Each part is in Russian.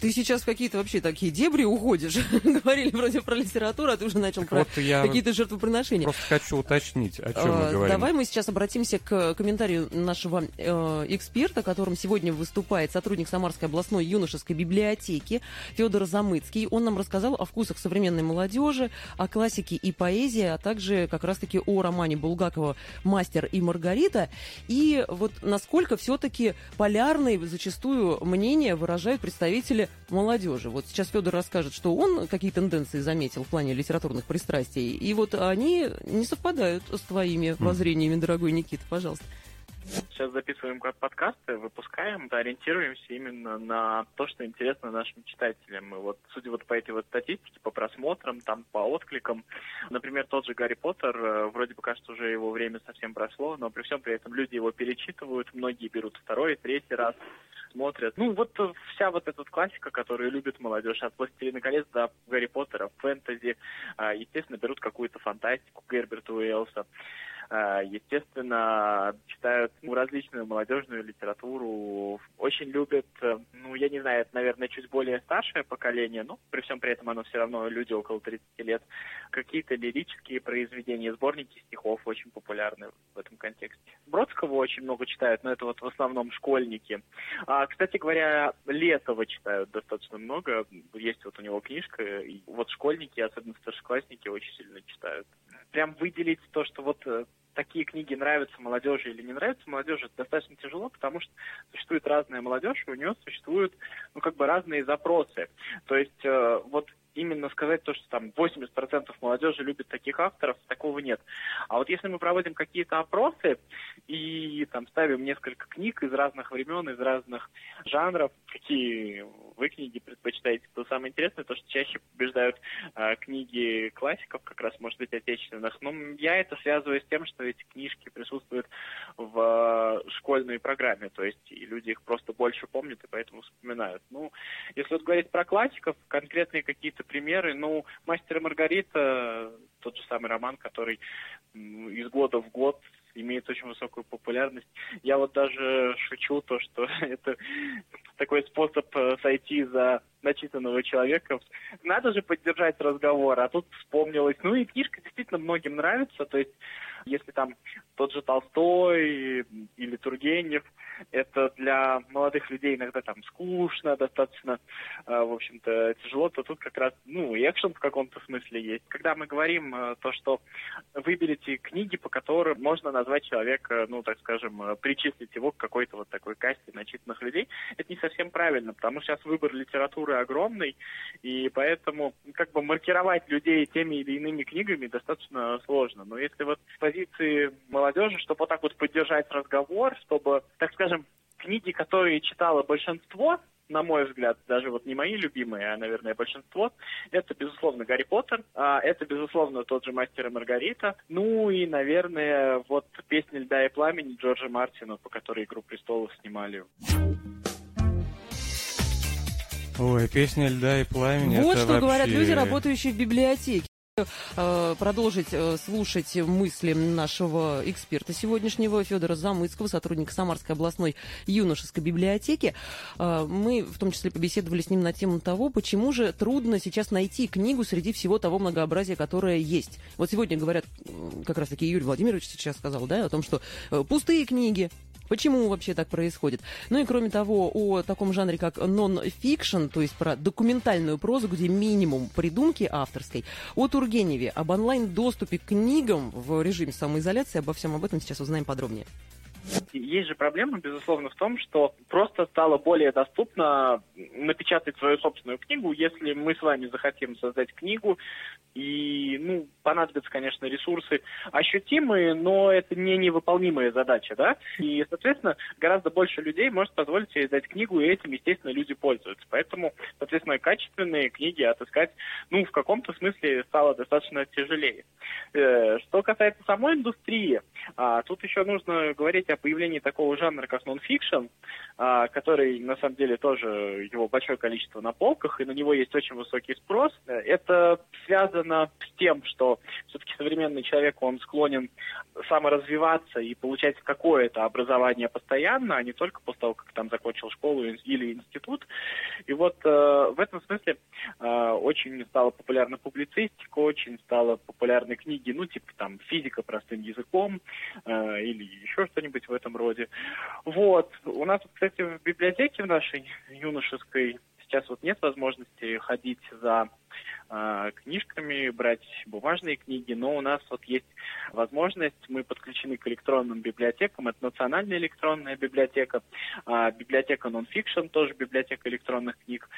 Ты сейчас в какие-то вообще такие дебри уходишь. Говорили вроде про литературу, а ты уже начал про Вот я какие-то жертвоприношения. просто хочу уточнить, о чем мы А, говорим. Давай мы сейчас обратимся к комментарию нашего э, эксперта, которым сегодня выступает сотрудник Самарской областной юношеской библиотеки Федор Замыцкий. Он нам рассказал о вкусах современной молодежи, о классике и поэзии, а также как раз-таки о романе Булгакова «Мастер и Маргарита». И вот насколько все-таки полярные зачастую мнения выражают представители молодежи. Вот сейчас Федор расскажет, что он какие тенденции заметил в плане литературных пристрастий. И вот они не совпадают с твоими воззрениями, дорогой Никита, пожалуйста. Сейчас записываем подкасты, выпускаем, да, ориентируемся именно на то, что интересно нашим читателям. И вот, судя вот по этой вот статистике, по просмотрам, там, по откликам, например, тот же Гарри Поттер, э, вроде бы кажется, уже его время совсем прошло, но при всем при этом люди его перечитывают, многие берут второй, третий раз, смотрят. Ну, вот э, вся вот эта классика, которую любит молодежь, от «Властелина колец» до Гарри Поттера, фэнтези, а, естественно, берут какую-то фантастику Герберта Уэллса. А, Естественно, читают ну, различную молодежную литературу, очень любят, э, ну, я не знаю, это, наверное, чуть более старшее поколение, но при всем при этом оно все равно люди около 30 лет. Какие-то лирические произведения, сборники стихов очень популярны в этом контексте. Бродского очень много читают, но это вот в основном школьники. А, кстати говоря, Летова читают достаточно много. Есть вот у него книжка, и вот школьники, особенно старшеклассники, очень сильно читают. Прям выделить то, что вот э, такие книги нравятся молодежи или не нравятся молодежи, это достаточно тяжело, потому что существует разная молодежь, и у нее существуют, ну, как бы разные запросы. То есть, э, вот именно сказать то, что там 80% молодежи любит таких авторов, такого нет. А вот если мы проводим какие-то опросы и там ставим несколько книг из разных времен, из разных жанров, какие вы книги предпочитаете, то самое интересное, то, что чаще побеждают э, книги классиков, как раз, может быть, отечественных. Но я это связываю с тем, что эти книжки присутствуют в э, школьной программе, то есть и люди их просто больше помнят и поэтому вспоминают. Ну, если вот говорить про классиков, конкретные какие-то примеры, ну, «Мастер и Маргарита», тот же самый роман, который из года в год имеет очень высокую популярность. Я вот даже шучу то, что это такой способ э, сойти за начитанного человека. Надо же поддержать разговор, а тут вспомнилось. Ну и книжка действительно многим нравится, то есть если там тот же Толстой или Тургенев, это для молодых людей иногда там скучно, достаточно, э, в общем-то, тяжело, то тут как раз, ну, и экшен в каком-то смысле есть. Когда мы говорим э, то, что выберите книги, по которым можно назвать человека, ну, так скажем, э, причислить его к какой-то вот такой касте начитанных людей, это не совсем правильно, потому что сейчас выбор литературы огромный, и поэтому как бы маркировать людей теми или иными книгами достаточно сложно. Но если вот позиции молодежи, чтобы вот так вот поддержать разговор, чтобы, так скажем, книги, которые читало большинство, на мой взгляд, даже вот не мои любимые, а, наверное, большинство, это, безусловно, Гарри Поттер, а это, безусловно, тот же Мастер и Маргарита, ну и, наверное, вот «Песня льда и пламени» Джорджа Мартина, по которой «Игру престолов» снимали. Ой, песня льда и пламени. вот это что говорят вообще- люди, работающие в библиотеке. Э, Продолжить э, слушать мысли нашего эксперта сегодняшнего Федора Замыцкого, сотрудника Самарской областной юношеской библиотеки. Э, Мы в том числе побеседовали с ним на тему того, почему же трудно сейчас найти книгу среди всего того многообразия, которое есть. Вот сегодня говорят, как раз таки Юрий Владимирович сейчас сказал, да, о том, что пустые книги, Почему вообще так происходит? Ну и кроме того, о таком жанре, как нон-фикшн, то есть про документальную прозу, где минимум придумки авторской, о Тургеневе, об онлайн-доступе к книгам в режиме самоизоляции, обо всем об этом сейчас узнаем подробнее. Есть же проблема, безусловно, в том, что просто стало более доступно напечатать свою собственную книгу, если мы с вами захотим создать книгу, и, ну, понадобятся, конечно, ресурсы ощутимые, но это не невыполнимая задача, да, и, соответственно, гораздо больше людей может позволить себе издать книгу, и этим, естественно, люди пользуются. Поэтому, соответственно, качественные книги отыскать, ну, в каком-то смысле стало достаточно тяжелее. Э, Что касается самой индустрии, а, тут еще нужно говорить о появлении такого жанра, как нон-фикшн. а, который на самом деле тоже его большое количество на полках, и на него есть очень высокий спрос. Это связано с тем, что все-таки современный человек, он склонен саморазвиваться и получать какое-то образование постоянно, а не только после того, как там закончил школу или институт. И вот э, в этом смысле э, очень стала популярна публицистика, очень стала популярны книги, ну, типа там физика простым языком э, или еще что-нибудь в этом роде. Вот. У нас, кстати, в библиотеке в нашей юношеской сейчас вот нет возможности ходить за книжками, брать бумажные книги, но у нас вот есть возможность, мы подключены к электронным библиотекам, это национальная электронная библиотека, э, библиотека Nonfiction, тоже библиотека электронных книг,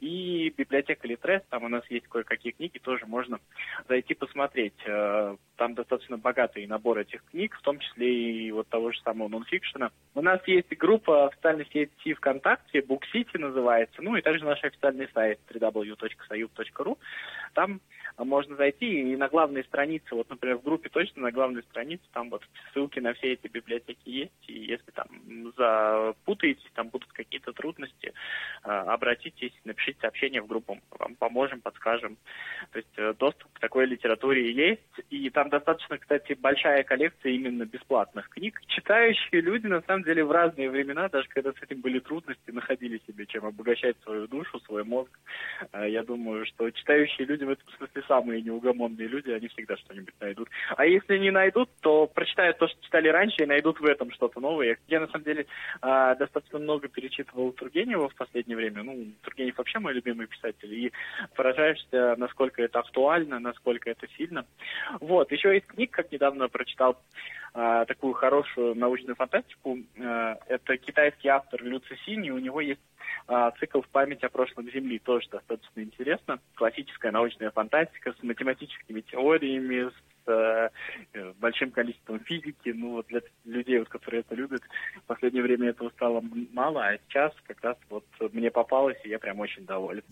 и библиотека Litres, там у нас есть кое-какие книги, тоже можно зайти посмотреть. Э, там достаточно богатый набор этих книг, в том числе и вот того же самого нонфикшена. У нас есть группа официальной сети ВКонтакте, Book City называется, ну и также наш официальный сайт www.sayub.ru. Там можно зайти и на главной странице, вот, например, в группе точно на главной странице, там вот ссылки на все эти библиотеки есть, и если там запутаетесь, там будут какие-то трудности, э, обратитесь, напишите сообщение в группу, вам поможем, подскажем. То есть э, доступ такой литературе есть, и там достаточно, кстати, большая коллекция именно бесплатных книг. Читающие люди, на самом деле, в разные времена, даже когда с этим были трудности, находили себе чем обогащать свою душу, свой мозг. Э, я думаю, что читающие люди в этом смысле самые неугомонные люди, они всегда что-нибудь найдут. А если не найдут, то прочитают то, что читали раньше, и найдут в этом что-то новое. Я, на самом деле, э, достаточно много перечитывал Тургенева в последнее время. Ну, Тургенев вообще мой любимый писатель. И поражаешься, насколько это актуально, насколько это сильно. Вот. Еще из книг, как недавно прочитал э, такую хорошую научную фантастику. Э, это китайский автор Лю Цисинь, у него есть э, цикл «В память о прошлом Земли». Тоже достаточно интересно. Классическая научная фантастика с математическими теориями, с э, большим количеством физики. Ну, вот для людей, вот, которые это любят, в последнее время этого стало мало, а сейчас как раз вот мне попалось, и я прям очень доволен.